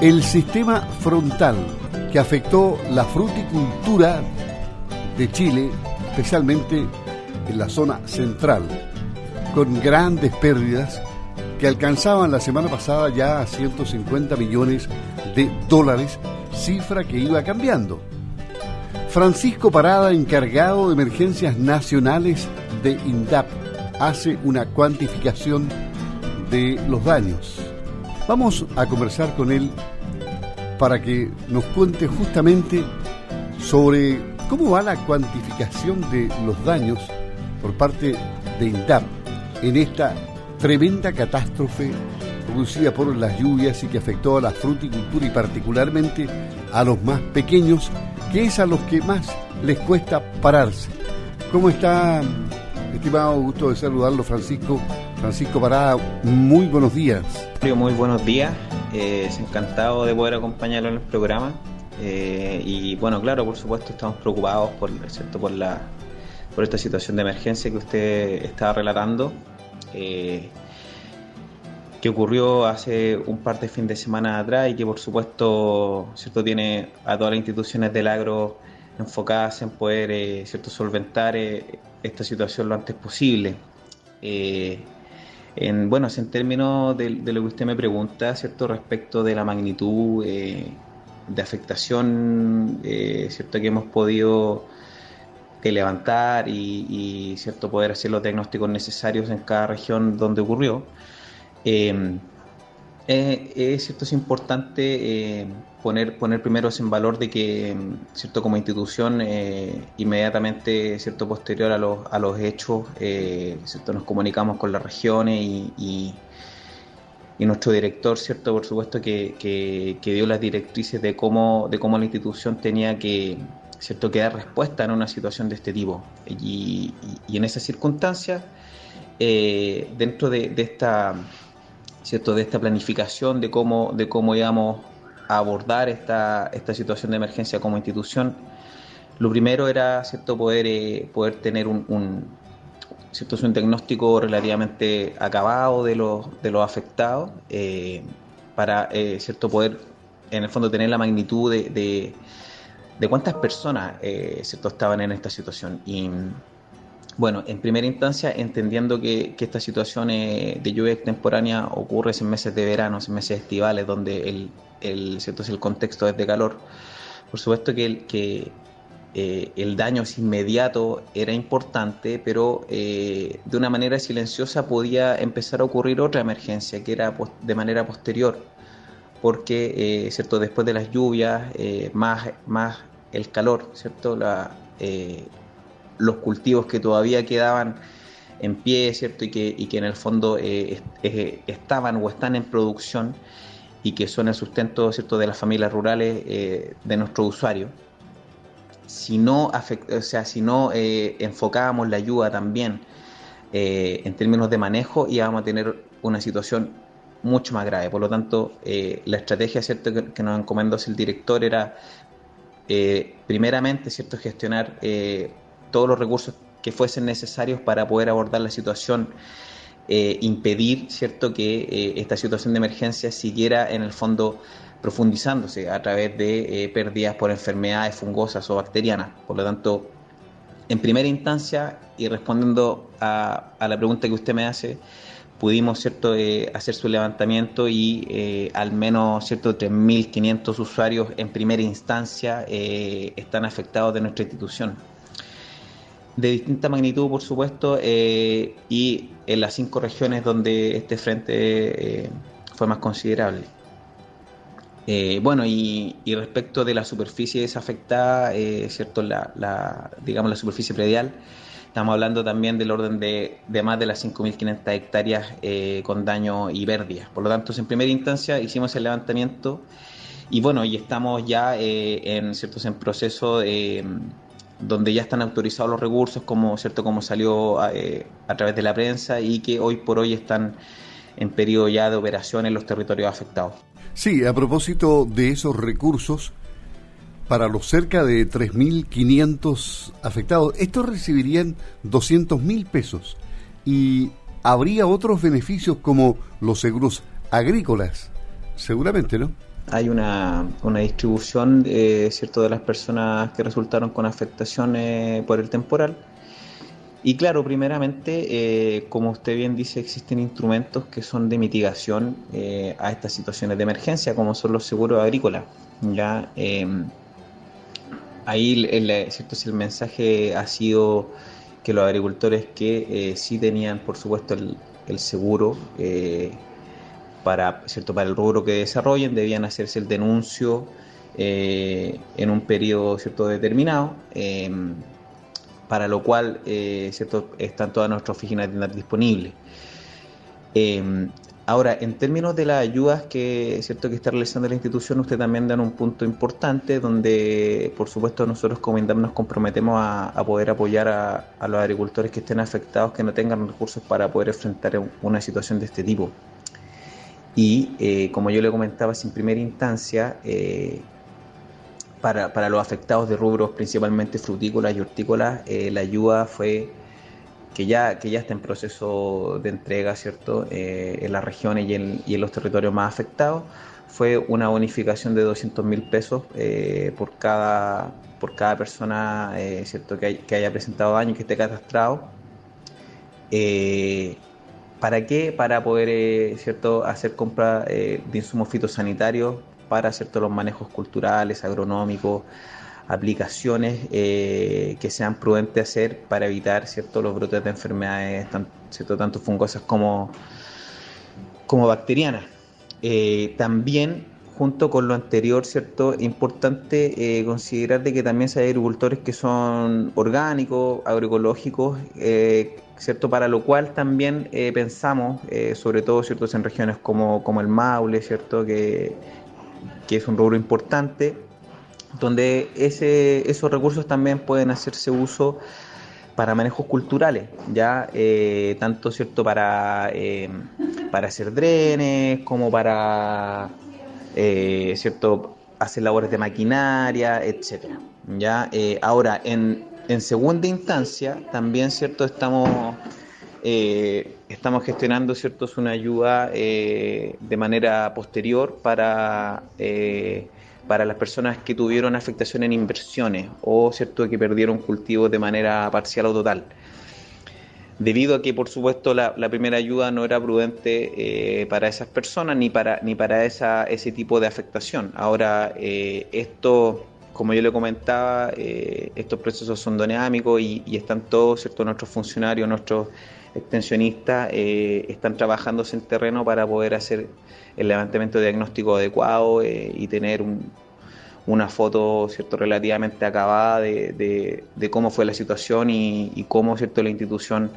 El sistema frontal que afectó la fruticultura de Chile, especialmente en la zona central, con grandes pérdidas que alcanzaban la semana pasada ya a 150 millones de dólares, cifra que iba cambiando. Francisco Parada, encargado de emergencias nacionales de INDAP, hace una cuantificación de los daños. Vamos a conversar con él para que nos cuente justamente sobre cómo va la cuantificación de los daños por parte de INDAP en esta tremenda catástrofe producida por las lluvias y que afectó a la fruticultura y particularmente a los más pequeños, que es a los que más les cuesta pararse. ¿Cómo está, estimado? Gusto de saludarlo, Francisco. Francisco Parada, muy buenos días. Muy buenos días. Eh, es encantado de poder acompañarlo en el programa. Eh, y bueno, claro, por supuesto estamos preocupados por, ¿cierto? por, la, por esta situación de emergencia que usted estaba relatando, eh, que ocurrió hace un par de fines de semana atrás y que por supuesto ¿cierto? tiene a todas las instituciones del agro enfocadas en poder ¿cierto? solventar esta situación lo antes posible. En, bueno, en términos de, lo que usted me pregunta, ¿cierto? Respecto de la magnitud eh, de afectación, eh, ¿cierto? Que hemos podido eh, levantar y, ¿cierto? Poder hacer los diagnósticos necesarios en cada región donde ocurrió. Es cierto, es importante poner, poner primero en valor de que, cierto, como institución, eh, inmediatamente, cierto, posterior a los, a los hechos, eh, cierto, nos comunicamos con las regiones y, y, nuestro director, cierto, por supuesto, que, que, dio las directrices de cómo, de cómo la institución tenía que, cierto, que dar respuesta en una situación de este tipo. Y, en esas circunstancias, eh, dentro de, de esta cierto de esta planificación de cómo de cómo íbamos abordar esta, esta situación de emergencia como institución, lo primero era cierto poder, eh, poder tener un, cierto, un diagnóstico relativamente acabado de los, de los afectados eh, para eh, cierto poder en el fondo tener la magnitud de, de, cuántas personas cierto, estaban en esta situación. Y bueno, en primera instancia, entendiendo que, que esta situación de lluvia extemporánea ocurre en meses de verano, en meses estivales, donde el, el, ¿cierto? el contexto es de calor, por supuesto que el, que, eh, el daño inmediato era importante, pero eh, de una manera silenciosa podía empezar a ocurrir otra emergencia, que era de manera posterior, porque eh, ¿cierto? después de las lluvias, más, más el calor, ¿cierto? La, los cultivos que todavía quedaban en pie, ¿cierto? Y que, y que en el fondo estaban o están en producción, y que son el sustento ¿cierto? de las familias rurales eh, de nuestros usuarios. Si no, o sea, si no eh, enfocábamos la ayuda también eh, en términos de manejo, íbamos a tener una situación mucho más grave. Por lo tanto, la estrategia ¿cierto? Que, nos encomendó el director era, primeramente, ¿cierto? gestionar todos los recursos que fuesen necesarios para poder abordar la situación eh, impedir cierto que eh, esta situación de emergencia siguiera en el fondo profundizándose a través de eh, pérdidas por enfermedades fungosas o bacterianas. Por lo tanto, en primera instancia, y respondiendo a, la pregunta que usted me hace, pudimos cierto hacer su levantamiento y al menos cierto 3.500 usuarios en primera instancia están afectados de nuestra institución de distinta magnitud, por supuesto, eh, y en las cinco regiones donde este frente eh, fue más considerable. Eh, bueno, y, respecto de la superficie desafectada, ¿cierto? La, digamos, la superficie predial, estamos hablando también del orden de, de más de las 5.500 hectáreas con daño y pérdidas. Por lo tanto, en primera instancia hicimos el levantamiento y bueno, y estamos ya en, ¿ciertos? en proceso de donde ya están autorizados los recursos, como, ¿cierto? como salió eh, a través de la prensa, y que hoy por hoy están en periodo ya de operación en los territorios afectados. Sí, a propósito de esos recursos, para los cerca de 3.500 afectados, estos recibirían 200.000 pesos y habría otros beneficios como los seguros agrícolas, seguramente, ¿no? Hay una, una distribución cierto de las personas que resultaron con afectaciones por el temporal. Y claro, primeramente, como usted bien dice, existen instrumentos que son de mitigación a estas situaciones de emergencia, como son los seguros agrícolas. Ya ahí el, cierto el mensaje ha sido que los agricultores que sí tenían, por supuesto, el, el seguro eh, para, ¿cierto? para el rubro que desarrollen, debían hacerse el denuncio eh, en un periodo ¿cierto? determinado, em, para lo cual eh, ¿cierto? están todas nuestras oficinas disponibles. Em, ahora, en términos de las ayudas que, ¿cierto? que está realizando la institución, usted también da un punto importante donde, por supuesto, nosotros como INDAP nos comprometemos a, poder apoyar a, a, los agricultores que estén afectados, que no tengan recursos para poder enfrentar una situación de este tipo. Y eh, como yo le comentaba, en primera instancia, eh, para, para, los afectados de rubros principalmente frutícolas y hortícolas, eh, la ayuda fue que ya, que ya está en proceso de entrega, ¿cierto?, en las regiones y en, los territorios más afectados, fue una bonificación de 200 mil pesos por, cada, por cada persona, ¿cierto?, que, haya presentado daño que esté catastrado. ¿Para qué? Para poder eh, ¿cierto? hacer compra eh, de insumos fitosanitarios para ¿cierto? los manejos culturales, agronómicos, aplicaciones eh, que sean prudentes hacer para evitar ¿cierto? los brotes de enfermedades ¿cierto? tanto fungosas como, como bacterianas. también junto con lo anterior, ¿cierto? Importante considerar de que también hay agricultores que son orgánicos, agroecológicos, ¿cierto? Para lo cual también eh, pensamos, eh, sobre todo ¿cierto? en regiones como, como el Maule, ¿cierto? Que, que, es un rubro importante, donde ese, esos recursos también pueden hacerse uso para manejos culturales, ya eh, tanto cierto para, para hacer drenes como para cierto hacer labores de maquinaria, etcétera. Ya ahora en en segunda instancia, también cierto estamos eh, estamos gestionando ciertos una ayuda eh, de manera posterior para eh, para las personas que tuvieron afectación en inversiones o cierto que perdieron cultivos de manera parcial o total debido a que por supuesto la, primera ayuda no era prudente para esas personas ni para ni para esa, ese tipo de afectación ahora esto como yo le comentaba, eh, estos procesos son dinámicos y, están todos, ¿cierto? Nuestros funcionarios, nuestros extensionistas eh, están trabajándose en terreno para poder hacer el levantamiento diagnóstico adecuado eh, y tener una foto cierto relativamente acabada de, cómo fue la situación y, cómo cierto la institución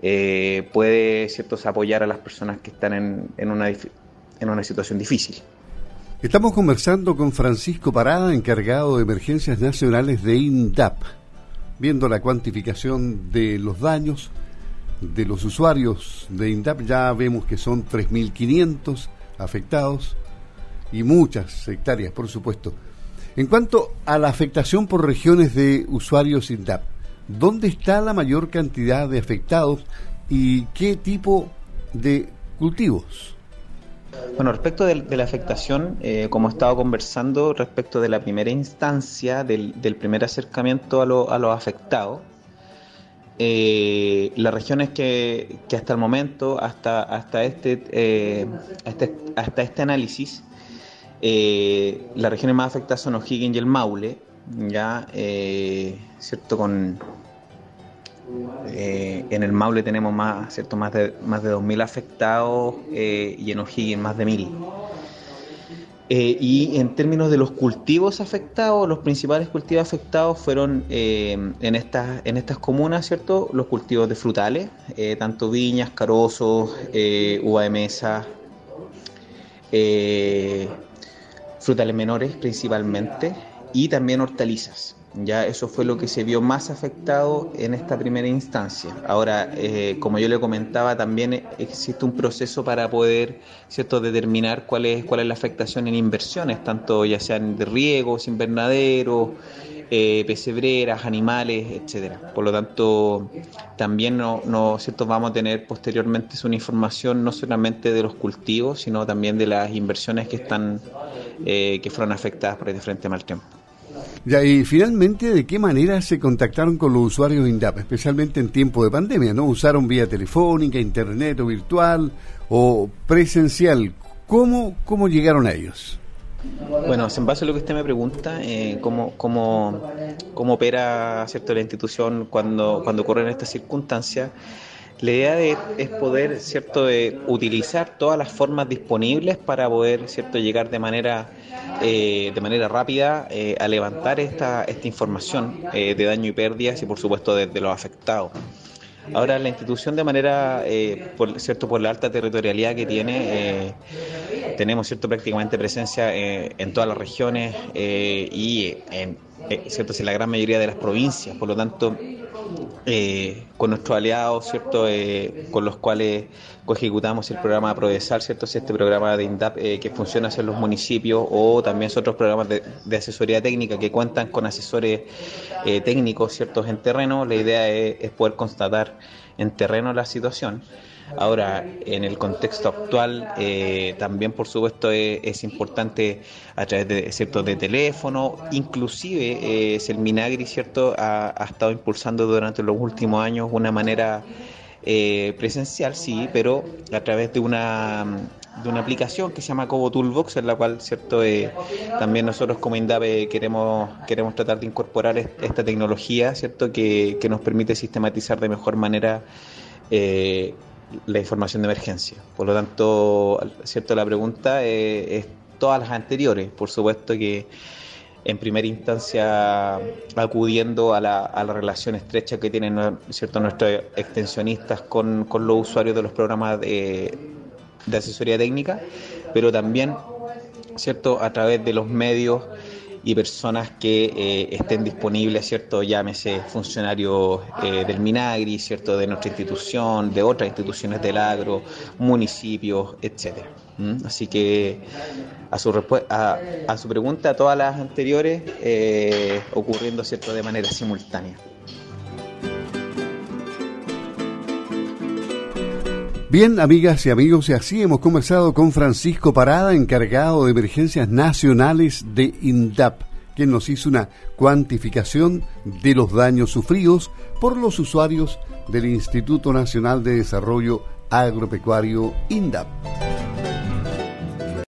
puede ciertos apoyar a las personas que están en, una, en una situación difícil. Estamos conversando con Francisco Parada, encargado de emergencias nacionales de INDAP, viendo la cuantificación de los daños de los usuarios de INDAP. Ya vemos que son 3.500 afectados y muchas hectáreas, por supuesto. En cuanto a la afectación por regiones de usuarios INDAP, ¿dónde está la mayor cantidad de afectados y qué tipo de cultivos? Bueno, respecto de, la afectación, eh, como he estado conversando, respecto de la primera instancia, del, primer acercamiento a, los afectados, eh, las regiones que, hasta el momento, hasta, hasta, este, eh, hasta, este análisis, las regiones más afectadas son O'Higgins y el Maule, ya, ¿cierto? Con, eh, en el Maule tenemos más, ¿cierto? más de, más de 2.000 afectados eh, y en O'Higgins más de 1.000. Eh, y en términos de los cultivos afectados, los principales cultivos afectados fueron en, estas, en estas comunas, ¿cierto? Los cultivos de frutales, tanto viñas, carozos, uva de mesa, frutales menores principalmente, y también hortalizas. Ya eso fue lo que se vio más afectado en esta primera instancia. Ahora, eh, como yo le comentaba, también existe un proceso para poder cierto determinar cuál es cuál es la afectación en inversiones, tanto ya sean de riegos, invernaderos, eh, pesebreras, animales, etcétera. Por lo tanto, también no, no cierto vamos a tener posteriormente una información no solamente de los cultivos, sino también de las inversiones que están eh, que fueron afectadas por el diferente mal tiempo. Ya, y finalmente, ¿de qué manera se contactaron con los usuarios INDAP, especialmente en tiempo de pandemia? ¿No usaron vía telefónica, internet o virtual o presencial? ¿Cómo, cómo llegaron a ellos? Bueno, en base a lo que usted me pregunta, eh, ¿cómo, cómo, cómo opera ¿cierto? la institución cuando, cuando ocurren estas circunstancias? La idea es poder cierto de utilizar todas las formas disponibles para poder cierto llegar de manera eh, de manera rápida eh, a levantar esta, esta información eh, de daño y pérdidas y por supuesto de, los afectados. Ahora la institución de manera, por, cierto, por la alta territorialidad que tiene, tenemos cierto prácticamente presencia en todas las regiones y en, cierto, en la gran mayoría de las provincias. Por lo tanto, eh, con nuestros aliados, ¿cierto? Eh, con los cuales ejecutamos el programa Prodesal, ¿cierto? Este programa de INDAP eh, que funciona en los municipios o también otros programas de, asesoría técnica que cuentan con asesores técnicos, ¿ciertos? En terreno, la idea es poder constatar en terreno la situación. Ahora, en el contexto actual, eh, también por supuesto es, importante a través de cierto de teléfono, inclusive eh, el Minagri cierto ha, estado impulsando durante los últimos años una manera eh, presencial, sí, pero a través de una de una aplicación que se llama Cobo Toolbox, en la cual cierto también nosotros como INDAPE queremos queremos tratar de incorporar esta tecnología, cierto que, que nos permite sistematizar de mejor manera eh, la información de emergencia. Por lo tanto, cierto, la pregunta es, todas las anteriores. Por supuesto que en primera instancia acudiendo a la, a la relación estrecha que tienen cierto nuestros extensionistas con, con, los usuarios de los programas de, de asesoría técnica, pero también cierto a través de los medios y personas que eh, estén disponibles, ¿cierto? Llámese funcionarios eh, del Minagri, ¿cierto? De nuestra institución, de otras instituciones del agro, municipios, etcétera. Así que a su, a, a su pregunta, a todas las anteriores, eh, ocurriendo, ¿cierto? De manera simultánea. Bien, amigas y amigos, y así hemos conversado con Francisco Parada, encargado de emergencias nacionales de INDAP, quien nos hizo una cuantificación de los daños sufridos por los usuarios del Instituto Nacional de Desarrollo Agropecuario INDAP.